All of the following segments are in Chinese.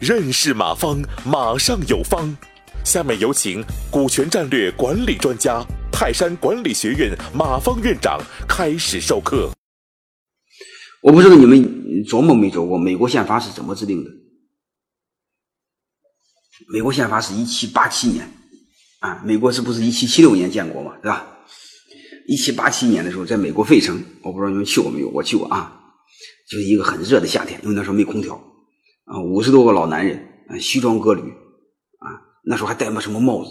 认识马方，马上有方。下面有请股权战略管理专家、泰山管理学院马方院长开始授课。我不知道你们琢磨没琢磨，美国宪法是怎么制定的？美国宪法是一七八七年啊，美国是不是一七七六年建国嘛？对吧？一七八七年的时候，在美国费城，我不知道你们去过没有？我去过啊，就是一个很热的夏天，因为那时候没空调。啊，五十多个老男人啊，西装革履啊，那时候还戴么什么帽子，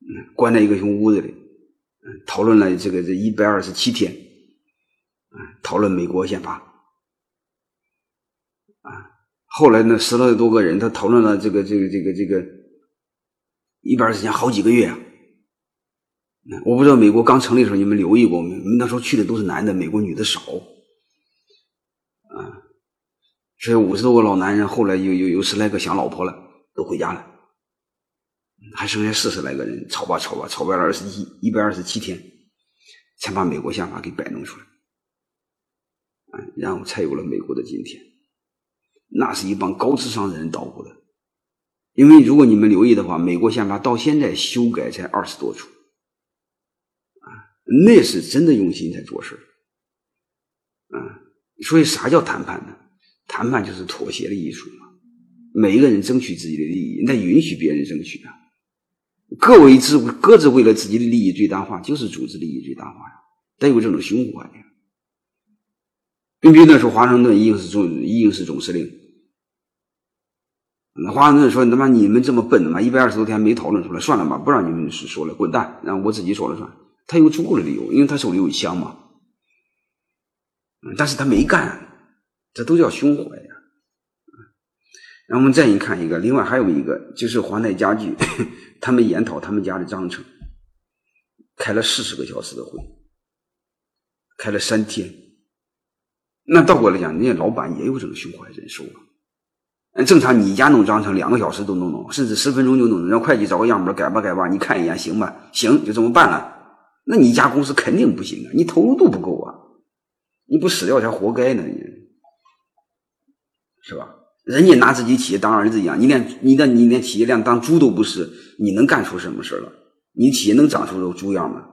嗯，关在一个什么屋子里，嗯，讨论了这个这一百二十七天，啊，讨论美国宪法，啊，后来呢，十来多个人，他讨论了这个这个这个这个一百二十天好几个月啊，我不知道美国刚成立的时候你们留意过没？那时候去的都是男的，美国女的少。啊这五十多个老男人，后来有有有十来个想老婆了，都回家了，还剩下四十来个人，吵吧吵吧，吵了二十一一百二十七天，才把美国宪法给摆弄出来，啊，然后才有了美国的今天。那是一帮高智商的人捣鼓的，因为如果你们留意的话，美国宪法到现在修改才二十多处，那是真的用心在做事啊，所以啥叫谈判呢？谈判就是妥协的艺术嘛，每一个人争取自己的利益，那允许别人争取啊。各为自各自为了自己的利益最大化，就是组织利益最大化呀，带有这种胸怀呀。你比如那时候华盛顿一定是总一定是总司令，那华盛顿说：“他妈你们这么笨，他妈一百二十多天没讨论出来，算了吧，不让你们说了，滚蛋，让我自己说了算。”他有足够的理由，因为他手里有枪嘛。但是他没干。这都叫胸怀呀！然后我们再一看一个，另外还有一个就是华泰家具，他们研讨他们家的章程，开了四十个小时的会，开了三天。那倒过来讲，人家老板也有这个胸怀忍受啊。正常你家弄章程两个小时都能弄，甚至十分钟就弄，让会计找个样本改吧改吧，你看一眼行吧？行，就这么办了。那你一家公司肯定不行啊，你投入度不够啊，你不死掉才活该呢你。是吧？人家拿自己企业当儿子一样，你连你的你连企业连当猪都不是，你能干出什么事了？你企业能长出猪样吗？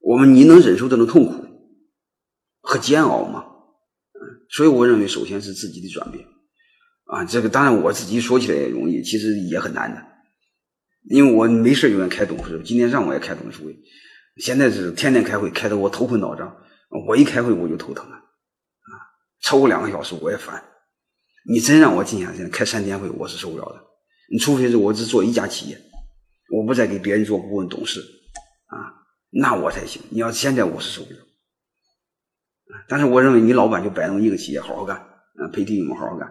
我们你能忍受这种痛苦和煎熬吗？所以我认为，首先是自己的转变啊。这个当然我自己说起来也容易，其实也很难的，因为我没事永远开董事会，今天上午也开董事会，现在是天天开会，开得我头昏脑胀。我一开会我就头疼了。啊超过两个小时我也烦，你真让我静下心来开三天会，我是受不了的。你除非是我只做一家企业，我不再给别人做顾问、董事啊，那我才行。你要现在我是受不了，但是我认为你老板就摆弄一个企业，好好干啊，陪弟兄们好好干。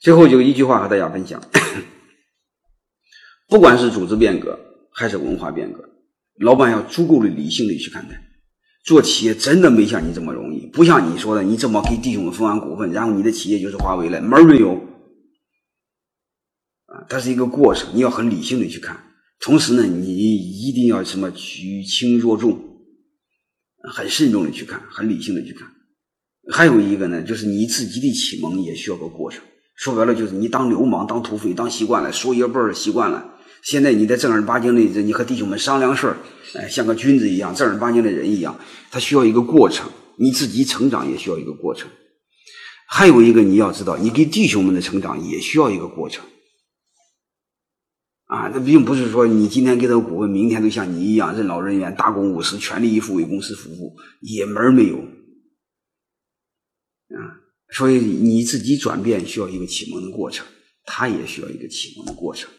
最后就一句话和大家分享：不管是组织变革还是文化变革，老板要足够的理性的去看待。做企业真的没像你这么容易，不像你说的，你这么给弟兄们分完股份，然后你的企业就是华为了，门儿没有啊！它是一个过程，你要很理性的去看。同时呢，你一定要什么举轻若重，很慎重的去看，很理性的去看。还有一个呢，就是你自己的启蒙也需要个过程。说白了，就是你当流氓、当土匪当习惯了，说一辈儿习惯了。现在你在正儿八经的，你和弟兄们商量事儿，哎，像个君子一样，正儿八经的人一样，他需要一个过程，你自己成长也需要一个过程。还有一个你要知道，你给弟兄们的成长也需要一个过程。啊，那并不是说你今天给他股份，明天就像你一样任劳任怨、大公无私、全力以赴为公司服务，也门没有。啊，所以你自己转变需要一个启蒙的过程，他也需要一个启蒙的过程。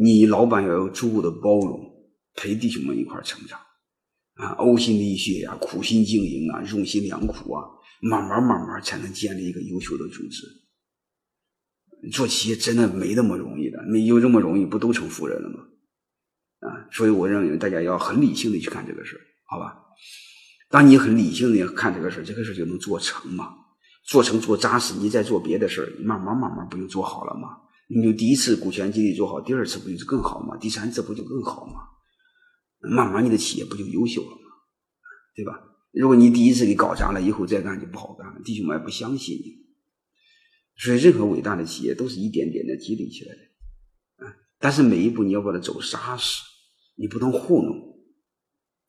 你老板要有足够的包容，陪弟兄们一块成长，啊，呕心沥血呀，苦心经营啊，用心良苦啊，慢慢慢慢才能建立一个优秀的组织。做企业真的没那么容易的，没有这么容易，不都成富人了吗？啊，所以我认为大家要很理性的去看这个事好吧？当你很理性的看这个事这个事就能做成嘛，做成做扎实，你再做别的事慢慢慢慢不就做好了吗？你就第一次股权激励做好，第二次不就是更好吗？第三次不就更好吗？慢慢你的企业不就优秀了吗？对吧？如果你第一次给搞砸了，以后再干就不好干了。弟兄们不相信你，所以任何伟大的企业都是一点点的积累起来的，啊！但是每一步你要把它走扎实，你不能糊弄。